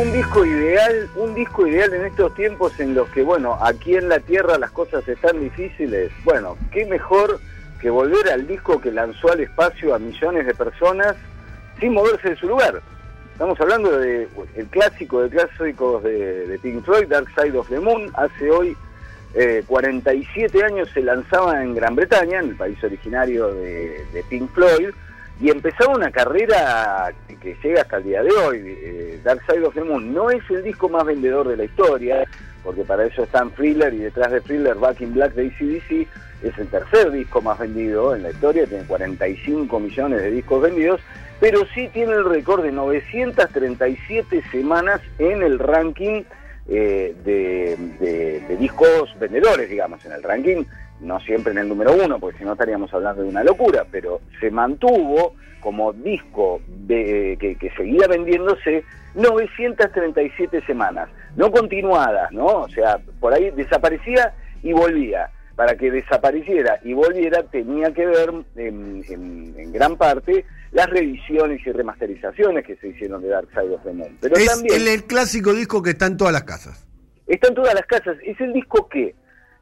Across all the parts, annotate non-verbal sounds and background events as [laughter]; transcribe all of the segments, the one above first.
un disco ideal, un disco ideal en estos tiempos en los que, bueno, aquí en la Tierra las cosas están difíciles. Bueno, qué mejor que volver al disco que lanzó al espacio a millones de personas sin moverse de su lugar. Estamos hablando de el clásico de clásicos de, Pink Floyd, Dark Side of the Moon. Hace hoy 47 eh, años se lanzaba en Gran Bretaña, en el país originario de Pink Floyd y empezaba una carrera que llega hasta el día de hoy. Eh, Dark Side of the Moon no es el disco más vendedor de la historia, porque para eso están Thriller y detrás de Thriller Back in Black de ACDC es el tercer disco más vendido en la historia, tiene 45 millones de discos vendidos, pero sí tiene el récord de 937 semanas en el ranking eh, de discos vendedores, digamos, en el ranking no siempre en el número uno, porque si no estaríamos hablando de una locura, pero se mantuvo como disco de, que, seguía vendiéndose 937 semanas, no continuadas, ¿no? O sea, por ahí desaparecía y volvía. Para que desapareciera y volviera tenía que ver en, gran parte las revisiones y remasterizaciones que se hicieron de Dark Side of the Moon. Pero es también, el clásico disco que está en todas las casas. Está en todas las casas. Es el disco que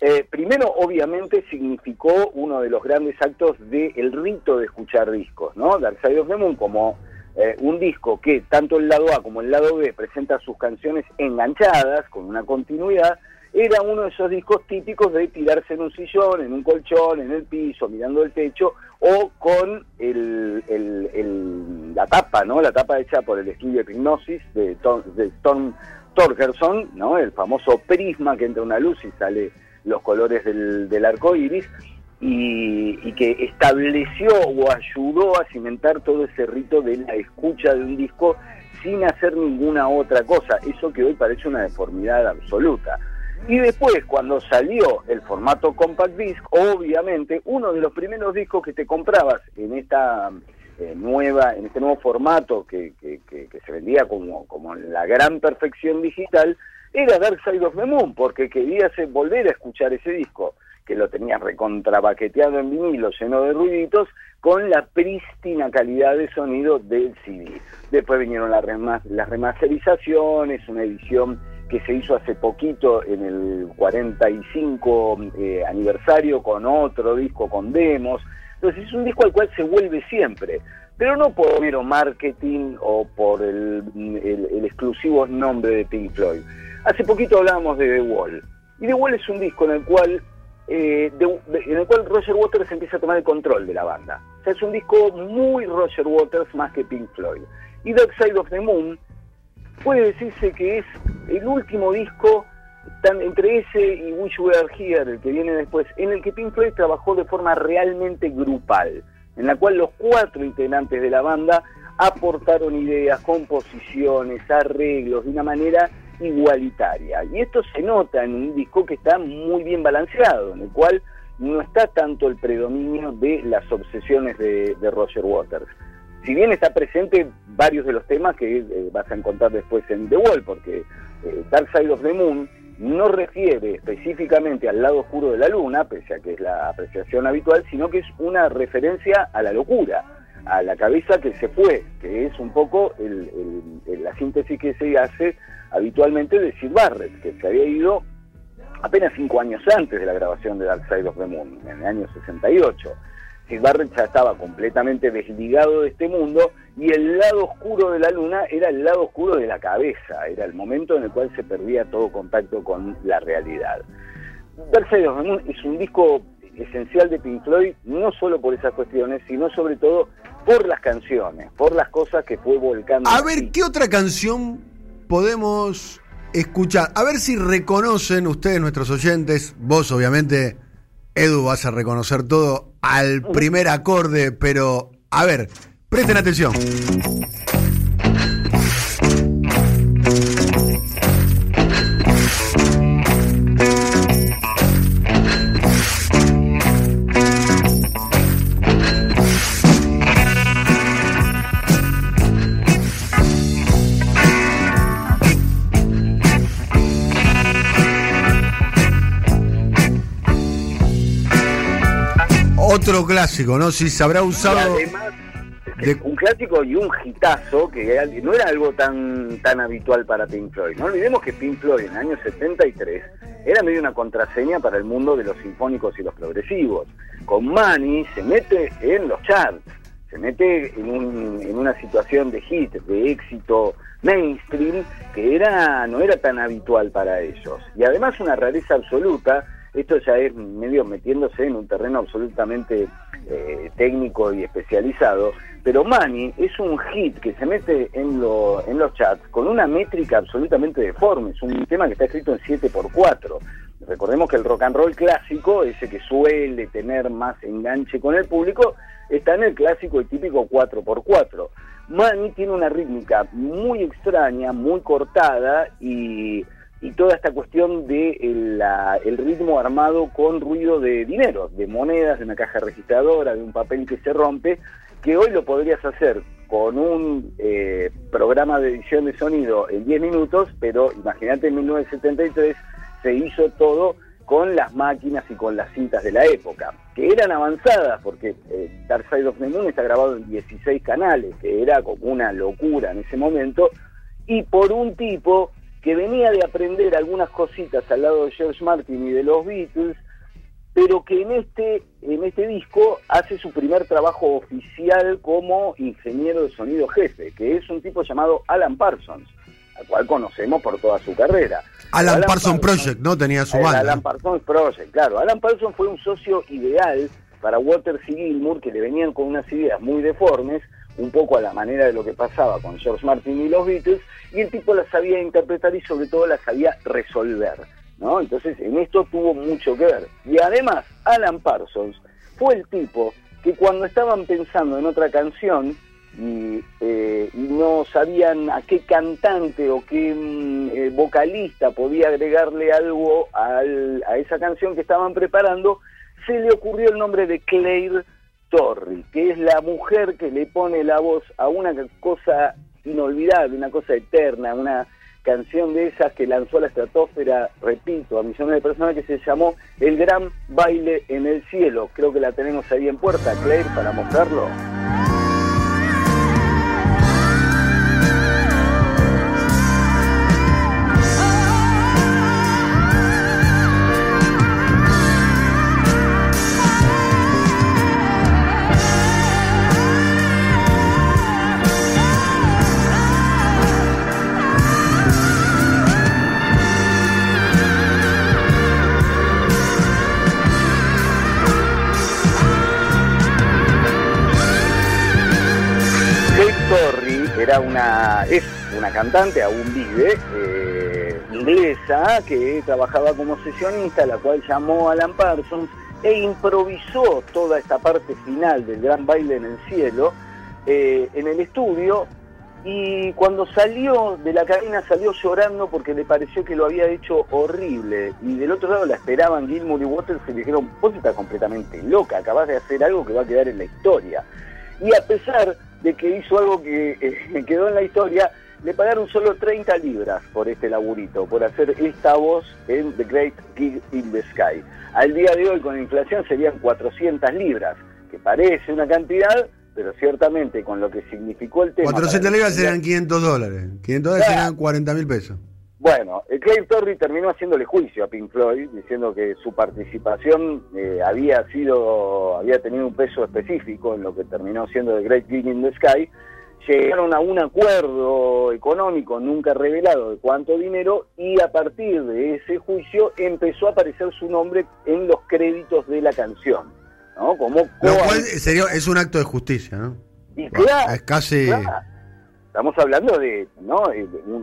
eh, primero, obviamente, significó uno de los grandes actos del rito de escuchar discos, ¿no? Dark Side of the Moon como eh, un disco que tanto el lado A como el lado B presenta sus canciones enganchadas, con una continuidad, era uno de esos discos típicos de tirarse en un sillón, en un colchón, en el piso, mirando el techo, o con el, la tapa, ¿no? La tapa hecha por el estudio de hipnosis de, Tom, de Tom Torgerson, ¿no? El famoso prisma que entra una luz y sale los colores del, arco iris y, que estableció o ayudó a cimentar todo ese rito de la escucha de un disco sin hacer ninguna otra cosa. Eso que hoy parece una deformidad absoluta. Y después, cuando salió el formato compact disc, obviamente uno de los primeros discos que te comprabas en esta eh, nueva, en este nuevo formato que, que, se vendía como, como la gran perfección digital, era Dark Side of the Moon, porque querías volver a escuchar ese disco, que lo tenías recontrabaqueteado en vinilo, lleno de ruiditos, con la prístina calidad de sonido del CD. Después vinieron las, las remasterizaciones, una edición que se hizo hace poquito en el 45 eh, aniversario con otro disco con demos. Entonces es un disco al cual se vuelve siempre, pero no por mero marketing o por el, el exclusivo nombre de Pink Floyd Hace poquito hablábamos de The Wall. Y The Wall es un disco en el cual eh, en el cual Roger Waters empieza a tomar el control de la banda. O sea, es un disco muy Roger Waters más que Pink Floyd. Y Dark Side of the Moon puede decirse que es el último disco tan, entre ese y Wish We Are Here, el que viene después, en el que Pink Floyd trabajó de forma realmente grupal, en la cual los cuatro integrantes de la banda aportaron ideas, composiciones, arreglos, de una manera igualitaria. Y esto se nota en un disco que está muy bien balanceado, en el cual no está tanto el predominio de las obsesiones de, Roger Waters. Si bien está presente varios de los temas que eh, vas a encontrar después en The Wall, porque eh, Dark Side of the Moon no refiere específicamente al lado oscuro de la luna, pese a que es la apreciación habitual, sino que es una referencia a la locura, a la cabeza que se fue, que es un poco la síntesis que se hace habitualmente de Sid Barrett, que se había ido apenas cinco años antes de la grabación de Dark Side of the Moon, en el año 68. Sid Barrett ya estaba completamente desligado de este mundo y el lado oscuro de la luna era el lado oscuro de la cabeza, era el momento en el cual se perdía todo contacto con la realidad. Dark Side of the Moon es un disco esencial de Pink Floyd, no solo por esas cuestiones, sino sobre todo por las canciones, por las cosas que fue volcando. A ver, ¿qué otra canción podemos escuchar? A ver si reconocen ustedes, nuestros oyentes, vos obviamente, Edu, vas a reconocer todo al primer acorde, pero a ver, presten atención. Otro clásico, ¿no? Si se habrá usado. además, un clásico y un hitazo que no era algo tan, tan habitual para Pink Floyd. No olvidemos que Pink Floyd en el año 73 era medio una contraseña para el mundo de los sinfónicos y los progresivos. Con Money se mete en los charts, se mete en, un, en una situación de hit, de éxito mainstream que era no era tan habitual para ellos. Y además una rareza absoluta esto ya es medio metiéndose en un terreno absolutamente eh, técnico y especializado, pero Money es un hit que se mete en, en los chats con una métrica absolutamente deforme, es un tema que está escrito en 7x4. Recordemos que el rock and roll clásico, ese que suele tener más enganche con el público, está en el clásico y típico 4x4. Money tiene una rítmica muy extraña, muy cortada y y toda esta cuestión de el, ritmo armado con ruido de dinero, de monedas, de una caja registradora, de un papel que se rompe, que hoy lo podrías hacer con un eh, programa de edición de sonido en 10 minutos, pero imagínate en 1973 se hizo todo con las máquinas y con las cintas de la época, que eran avanzadas, porque eh, Dark Side of the Moon está grabado en 16 canales, que era como una locura en ese momento, y por un tipo que venía de aprender algunas cositas al lado de George Martin y de los Beatles, pero que en este, en este disco hace su primer trabajo oficial como ingeniero de sonido jefe, que es un tipo llamado Alan Parsons, al cual conocemos por toda su carrera. Alan, Parsons, Project, ¿no? Tenía su banda. Alan Parsons Project, claro. Alan Parsons fue un socio ideal para Walter C. Gilmour, que le venían con unas ideas muy deformes, un poco a la manera de lo que pasaba con George Martin y los Beatles, y el tipo las sabía interpretar y sobre todo las sabía resolver. ¿no? Entonces en esto tuvo mucho que ver. Y además, Alan Parsons fue el tipo que cuando estaban pensando en otra canción y, eh, no sabían a qué cantante o qué mm, eh, vocalista podía agregarle algo a esa canción que estaban preparando, se le ocurrió el nombre de Claire Torri, que es la mujer que le pone la voz a una cosa inolvidable, una cosa eterna, una canción de esas que lanzó la estratosfera, repito, a millones de personas, que se llamó El Gran Baile en el Cielo. Creo que la tenemos ahí en puerta, Claire, para mostrarlo. Era una, es una cantante, aún vive, eh, inglesa, que trabajaba como sesionista, la cual llamó a Alan Parsons e improvisó toda esta parte final del gran baile en el cielo eh, en el estudio y cuando salió de la cabina salió llorando porque le pareció que lo había hecho horrible y del otro lado la esperaban Gilmour y Waters y le dijeron vos estás completamente loca, acabas de hacer algo que va a quedar en la historia y a pesar de que hizo algo que eh, [laughs] quedó en la historia, le pagaron solo 30 libras por este laburito, por hacer esta voz en The Great Gig in the Sky. Al día de hoy, con inflación, serían 400 libras, que parece una cantidad, pero ciertamente con lo que significó el tema... 400 libras serían 500 dólares, 500 dólares serían 40 mil pesos. Bueno, Clay Torrey terminó haciéndole juicio a Pink Floyd, diciendo que su participación eh, había sido, había tenido un peso específico en lo que terminó siendo The Great King in the Sky. Llegaron a un acuerdo económico nunca revelado de cuánto dinero y a partir de ese juicio empezó a aparecer su nombre en los créditos de la canción, ¿no? Como lo cual sería, es un acto de justicia, ¿no? Y claro, es casi Estamos hablando de, ¿no?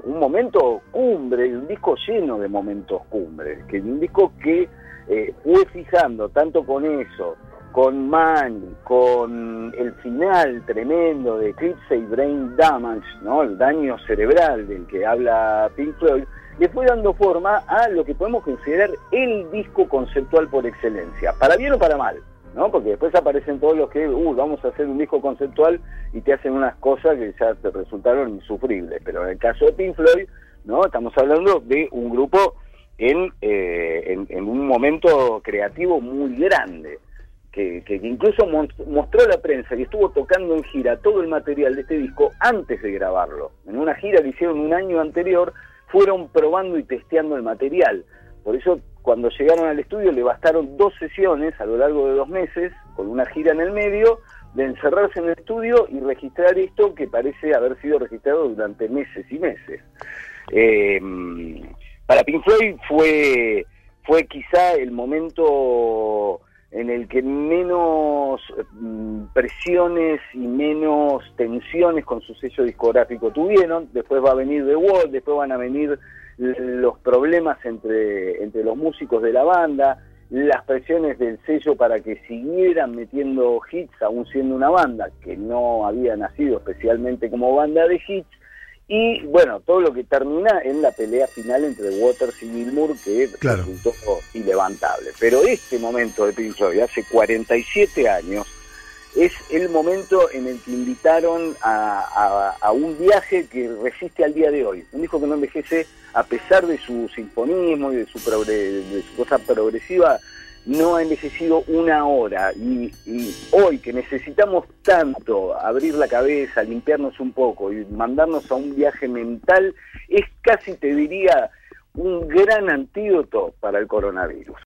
un, momento cumbre, un disco lleno de momentos cumbre, que un disco que eh, fue fijando tanto con eso, con Man, con el final tremendo de Eclipse y Brain Damage, ¿no? el daño cerebral del que habla Pink Floyd, le fue dando forma a lo que podemos considerar el disco conceptual por excelencia, para bien o para mal. ¿No? Porque después aparecen todos los que, uh, vamos a hacer un disco conceptual y te hacen unas cosas que ya te resultaron insufribles. Pero en el caso de Pink Floyd, ¿no? Estamos hablando de un grupo en, eh, en, un momento creativo muy grande. que, que incluso mostró la prensa y estuvo tocando en gira todo el material de este disco antes de grabarlo. En una gira que hicieron un año anterior, fueron probando y testeando el material. Por eso cuando llegaron al estudio le bastaron dos sesiones a lo largo de dos meses, con una gira en el medio, de encerrarse en el estudio y registrar esto que parece haber sido registrado durante meses y meses. Eh, para Pink Floyd fue, fue quizá el momento en el que menos mm, presiones y menos tensiones con su sello discográfico tuvieron. Después va a venir The Wall, después van a venir los problemas entre, entre los músicos de la banda, las presiones del sello para que siguieran metiendo hits, aún siendo una banda que no había nacido especialmente como banda de hits, y bueno, todo lo que termina en la pelea final entre Waters y Gilmour, que resultó ilevantable. Pero este momento de Pink Floyd, hace 47 años, es el momento en el que invitaron a, un viaje que resiste al día de hoy. Un disco que no envejece a pesar de su sinfonismo y de su, cosa progresiva, no ha envejecido una hora. Y, y, hoy que necesitamos tanto abrir la cabeza, limpiarnos un poco y mandarnos a un viaje mental, es casi, te diría, un gran antídoto para el coronavirus.